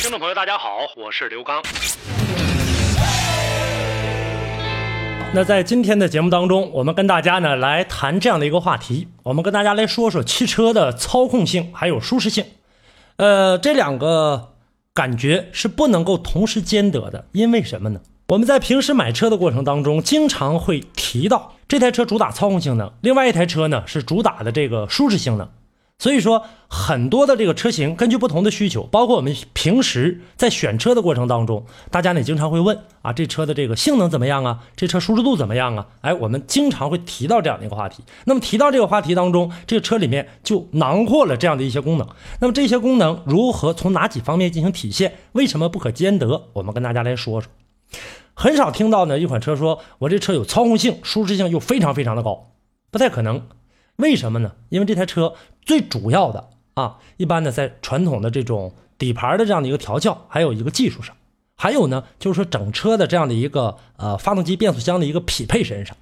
听众朋友，大家好，我是刘刚。那在今天的节目当中，我们跟大家呢来谈这样的一个话题，我们跟大家来说说汽车的操控性还有舒适性。呃，这两个感觉是不能够同时兼得的，因为什么呢？我们在平时买车的过程当中，经常会提到这台车主打操控性能，另外一台车呢是主打的这个舒适性能。所以说，很多的这个车型根据不同的需求，包括我们平时在选车的过程当中，大家呢经常会问啊，这车的这个性能怎么样啊？这车舒适度怎么样啊？哎，我们经常会提到这样的一个话题。那么提到这个话题当中，这个车里面就囊括了这样的一些功能。那么这些功能如何从哪几方面进行体现？为什么不可兼得？我们跟大家来说说。很少听到呢一款车说我这车有操控性，舒适性又非常非常的高，不太可能。为什么呢？因为这台车最主要的啊，一般呢在传统的这种底盘的这样的一个调教，还有一个技术上，还有呢就是说整车的这样的一个呃发动机变速箱的一个匹配身上，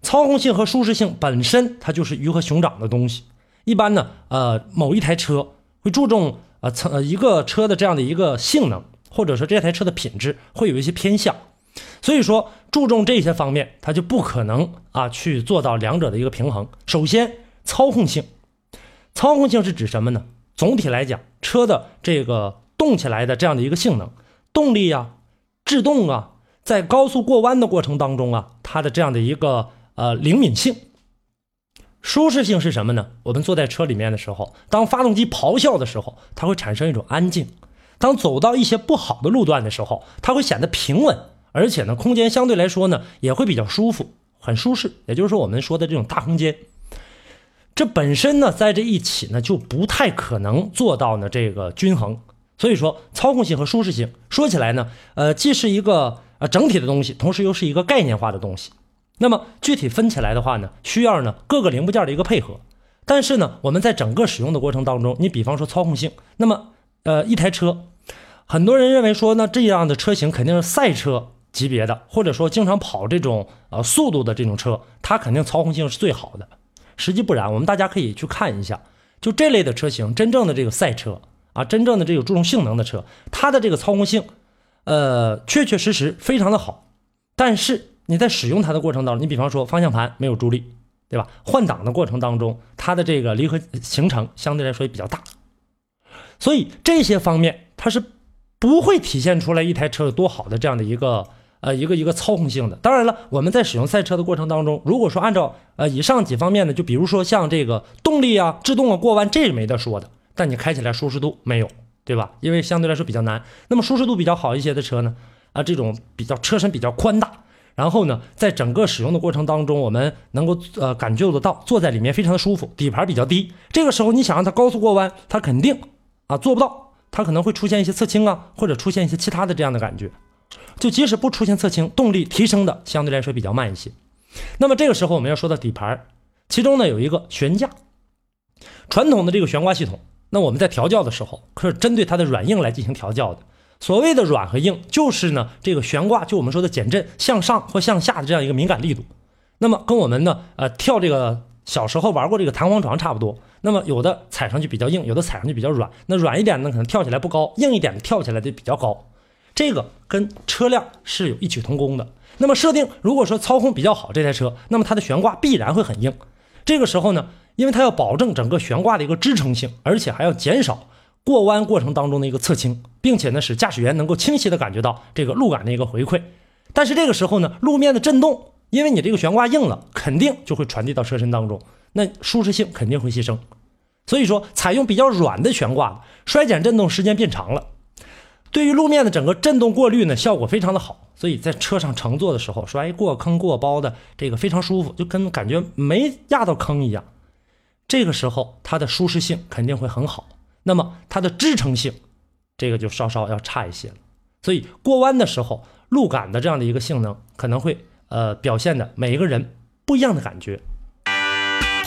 操控性和舒适性本身它就是鱼和熊掌的东西。一般呢呃某一台车会注重呃层一个车的这样的一个性能，或者说这台车的品质会有一些偏向。所以说，注重这些方面，它就不可能啊去做到两者的一个平衡。首先，操控性，操控性是指什么呢？总体来讲，车的这个动起来的这样的一个性能，动力啊，制动啊，在高速过弯的过程当中啊，它的这样的一个呃灵敏性。舒适性是什么呢？我们坐在车里面的时候，当发动机咆哮的时候，它会产生一种安静；当走到一些不好的路段的时候，它会显得平稳。而且呢，空间相对来说呢也会比较舒服，很舒适。也就是说，我们说的这种大空间，这本身呢在这一起呢就不太可能做到呢这个均衡。所以说，操控性和舒适性说起来呢，呃，既是一个呃整体的东西，同时又是一个概念化的东西。那么具体分起来的话呢，需要呢各个零部件的一个配合。但是呢，我们在整个使用的过程当中，你比方说操控性，那么呃一台车，很多人认为说呢这样的车型肯定是赛车。级别的，或者说经常跑这种呃速度的这种车，它肯定操控性是最好的。实际不然，我们大家可以去看一下，就这类的车型，真正的这个赛车啊，真正的这个注重性能的车，它的这个操控性，呃，确确实实非常的好。但是你在使用它的过程当中，你比方说方向盘没有助力，对吧？换挡的过程当中，它的这个离合行程相对来说也比较大，所以这些方面它是不会体现出来一台车有多好的这样的一个。呃，一个一个操控性的，当然了，我们在使用赛车的过程当中，如果说按照呃以上几方面呢，就比如说像这个动力啊、制动啊、过弯，这是没得说的。但你开起来舒适度没有，对吧？因为相对来说比较难。那么舒适度比较好一些的车呢，啊，这种比较车身比较宽大，然后呢，在整个使用的过程当中，我们能够呃感觉得到坐在里面非常的舒服，底盘比较低。这个时候你想让它高速过弯，它肯定啊做不到，它可能会出现一些侧倾啊，或者出现一些其他的这样的感觉。就即使不出现侧倾，动力提升的相对来说比较慢一些。那么这个时候我们要说到底盘，其中呢有一个悬架，传统的这个悬挂系统，那我们在调教的时候可是针对它的软硬来进行调教的。所谓的软和硬，就是呢这个悬挂，就我们说的减震向上或向下的这样一个敏感力度。那么跟我们呢呃跳这个小时候玩过这个弹簧床差不多。那么有的踩上去比较硬，有的踩上去比较软。那软一点呢可能跳起来不高，硬一点的跳起来就比较高。这个跟车辆是有异曲同工的。那么设定，如果说操控比较好这台车，那么它的悬挂必然会很硬。这个时候呢，因为它要保证整个悬挂的一个支撑性，而且还要减少过弯过程当中的一个侧倾，并且呢，使驾驶员能够清晰的感觉到这个路感的一个回馈。但是这个时候呢，路面的震动，因为你这个悬挂硬了，肯定就会传递到车身当中，那舒适性肯定会牺牲。所以说，采用比较软的悬挂，衰减震动时间变长了。对于路面的整个震动过滤呢，效果非常的好，所以在车上乘坐的时候，说哎过坑过包的这个非常舒服，就跟感觉没压到坑一样。这个时候它的舒适性肯定会很好，那么它的支撑性，这个就稍稍要差一些了。所以过弯的时候，路感的这样的一个性能可能会呃表现的每一个人不一样的感觉。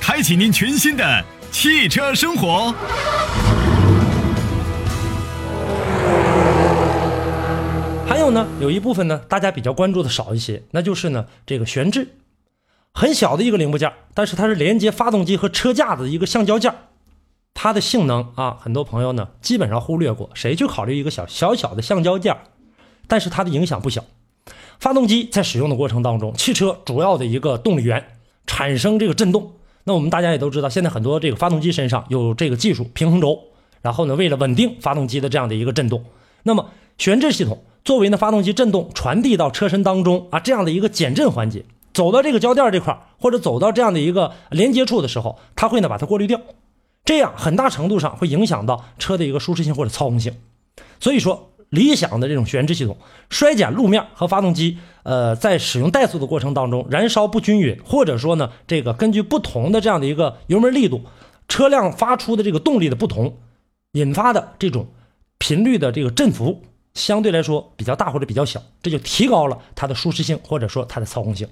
开启您全新的汽车生活。还有呢，有一部分呢，大家比较关注的少一些，那就是呢，这个悬置，很小的一个零部件，但是它是连接发动机和车架的一个橡胶件它的性能啊，很多朋友呢基本上忽略过，谁去考虑一个小小小的橡胶件但是它的影响不小。发动机在使用的过程当中，汽车主要的一个动力源产生这个震动。那我们大家也都知道，现在很多这个发动机身上有这个技术平衡轴，然后呢，为了稳定发动机的这样的一个震动，那么悬置系统作为呢发动机震动传递到车身当中啊这样的一个减震环节，走到这个胶垫这块或者走到这样的一个连接处的时候，它会呢把它过滤掉，这样很大程度上会影响到车的一个舒适性或者操控性，所以说。理想的这种悬置系统，衰减路面和发动机，呃，在使用怠速的过程当中，燃烧不均匀，或者说呢，这个根据不同的这样的一个油门力度，车辆发出的这个动力的不同，引发的这种频率的这个振幅相对来说比较大或者比较小，这就提高了它的舒适性或者说它的操控性。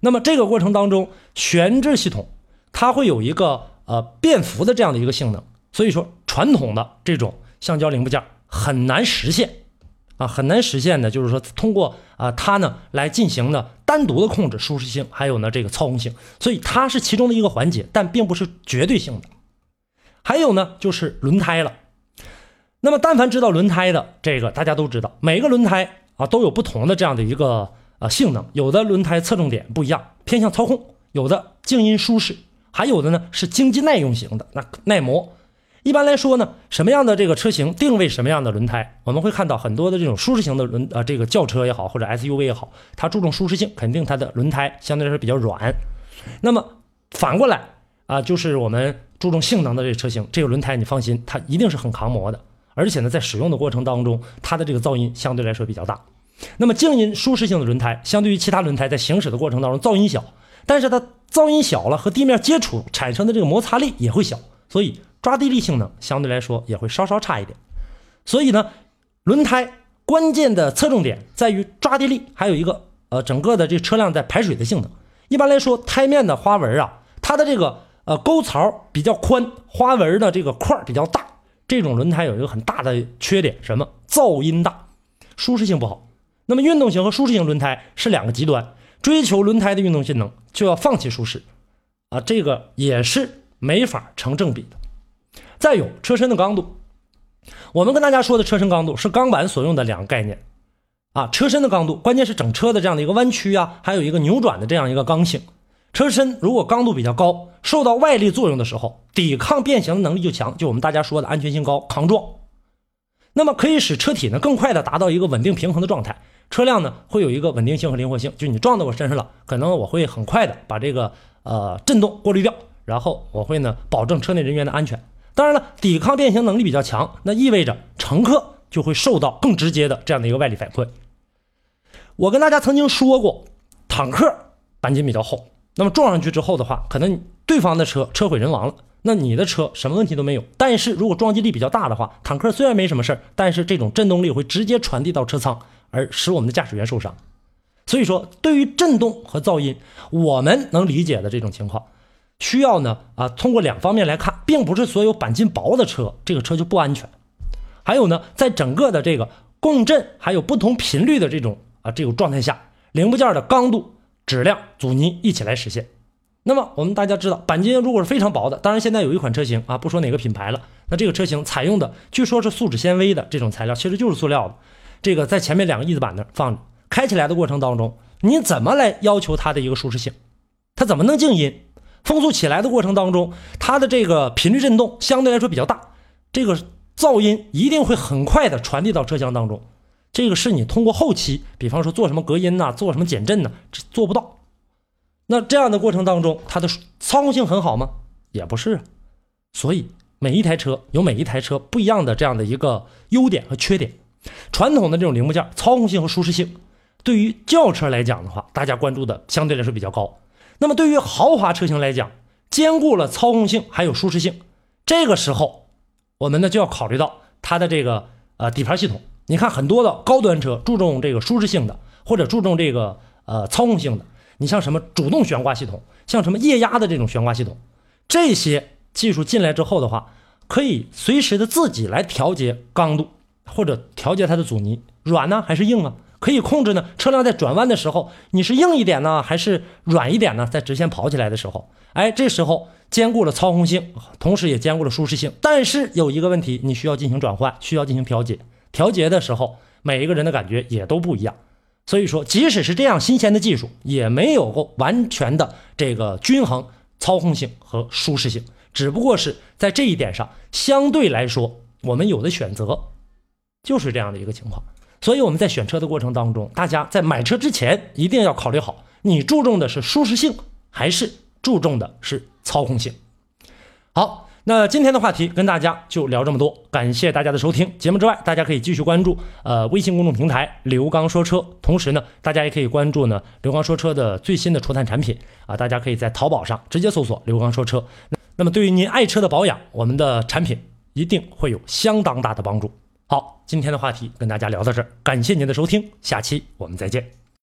那么这个过程当中，悬置系统它会有一个呃变幅的这样的一个性能，所以说传统的这种橡胶零部件。很难实现，啊，很难实现的，就是说通过啊它呢来进行呢单独的控制舒适性，还有呢这个操控性，所以它是其中的一个环节，但并不是绝对性的。还有呢就是轮胎了，那么但凡知道轮胎的这个，大家都知道，每个轮胎啊都有不同的这样的一个呃性能，有的轮胎侧重点不一样，偏向操控，有的静音舒适，还有的呢是经济耐用型的，那耐磨。一般来说呢，什么样的这个车型定位什么样的轮胎，我们会看到很多的这种舒适型的轮呃这个轿车也好，或者 SUV 也好，它注重舒适性，肯定它的轮胎相对来说比较软。那么反过来啊，就是我们注重性能的这个车型，这个轮胎你放心，它一定是很抗磨的，而且呢，在使用的过程当中，它的这个噪音相对来说比较大。那么静音舒适性的轮胎，相对于其他轮胎在行驶的过程当中噪音小，但是它噪音小了和地面接触产生的这个摩擦力也会小，所以。抓地力性能相对来说也会稍稍差一点，所以呢，轮胎关键的侧重点在于抓地力，还有一个呃整个的这车辆在排水的性能。一般来说，胎面的花纹啊，它的这个呃沟槽比较宽，花纹的这个块比较大，这种轮胎有一个很大的缺点，什么？噪音大，舒适性不好。那么运动型和舒适型轮胎是两个极端，追求轮胎的运动性能就要放弃舒适，啊，这个也是没法成正比的。再有车身的刚度，我们跟大家说的车身刚度是钢板所用的两个概念，啊，车身的刚度关键是整车的这样的一个弯曲啊，还有一个扭转的这样一个刚性。车身如果刚度比较高，受到外力作用的时候，抵抗变形的能力就强，就我们大家说的安全性高、抗撞。那么可以使车体呢更快的达到一个稳定平衡的状态，车辆呢会有一个稳定性和灵活性。就你撞到我身上了，可能我会很快的把这个呃震动过滤掉，然后我会呢保证车内人员的安全。当然了，抵抗变形能力比较强，那意味着乘客就会受到更直接的这样的一个外力反馈。我跟大家曾经说过，坦克钣金比较厚，那么撞上去之后的话，可能对方的车车毁人亡了，那你的车什么问题都没有。但是如果撞击力比较大的话，坦克虽然没什么事儿，但是这种震动力会直接传递到车舱，而使我们的驾驶员受伤。所以说，对于震动和噪音，我们能理解的这种情况。需要呢啊，通过两方面来看，并不是所有钣金薄的车，这个车就不安全。还有呢，在整个的这个共振还有不同频率的这种啊这种状态下，零部件的刚度、质量、阻尼一起来实现。那么我们大家知道，钣金如果是非常薄的，当然现在有一款车型啊，不说哪个品牌了，那这个车型采用的据说是树脂纤维的这种材料，其实就是塑料的。这个在前面两个翼子板那放着，开起来的过程当中，你怎么来要求它的一个舒适性？它怎么能静音？风速起来的过程当中，它的这个频率震动相对来说比较大，这个噪音一定会很快的传递到车厢当中。这个是你通过后期，比方说做什么隔音呐、做什么减震呐，这做不到。那这样的过程当中，它的操控性很好吗？也不是。所以每一台车有每一台车不一样的这样的一个优点和缺点。传统的这种零部件，操控性和舒适性，对于轿车来讲的话，大家关注的相对来说比较高。那么对于豪华车型来讲，兼顾了操控性还有舒适性，这个时候我们呢就要考虑到它的这个呃底盘系统。你看很多的高端车注重这个舒适性的，或者注重这个呃操控性的，你像什么主动悬挂系统，像什么液压的这种悬挂系统，这些技术进来之后的话，可以随时的自己来调节刚度。或者调节它的阻尼，软呢还是硬啊？可以控制呢。车辆在转弯的时候，你是硬一点呢，还是软一点呢？在直线跑起来的时候，哎，这时候兼顾了操控性，同时也兼顾了舒适性。但是有一个问题，你需要进行转换，需要进行调节。调节的时候，每一个人的感觉也都不一样。所以说，即使是这样新鲜的技术，也没有够完全的这个均衡操控性和舒适性。只不过是在这一点上，相对来说，我们有的选择。就是这样的一个情况，所以我们在选车的过程当中，大家在买车之前一定要考虑好，你注重的是舒适性还是注重的是操控性。好，那今天的话题跟大家就聊这么多，感谢大家的收听。节目之外，大家可以继续关注呃微信公众平台刘刚说车，同时呢，大家也可以关注呢刘刚说车的最新的除碳产品啊，大家可以在淘宝上直接搜索刘刚说车。那么对于您爱车的保养，我们的产品一定会有相当大的帮助。好，今天的话题跟大家聊到这儿，感谢您的收听，下期我们再见。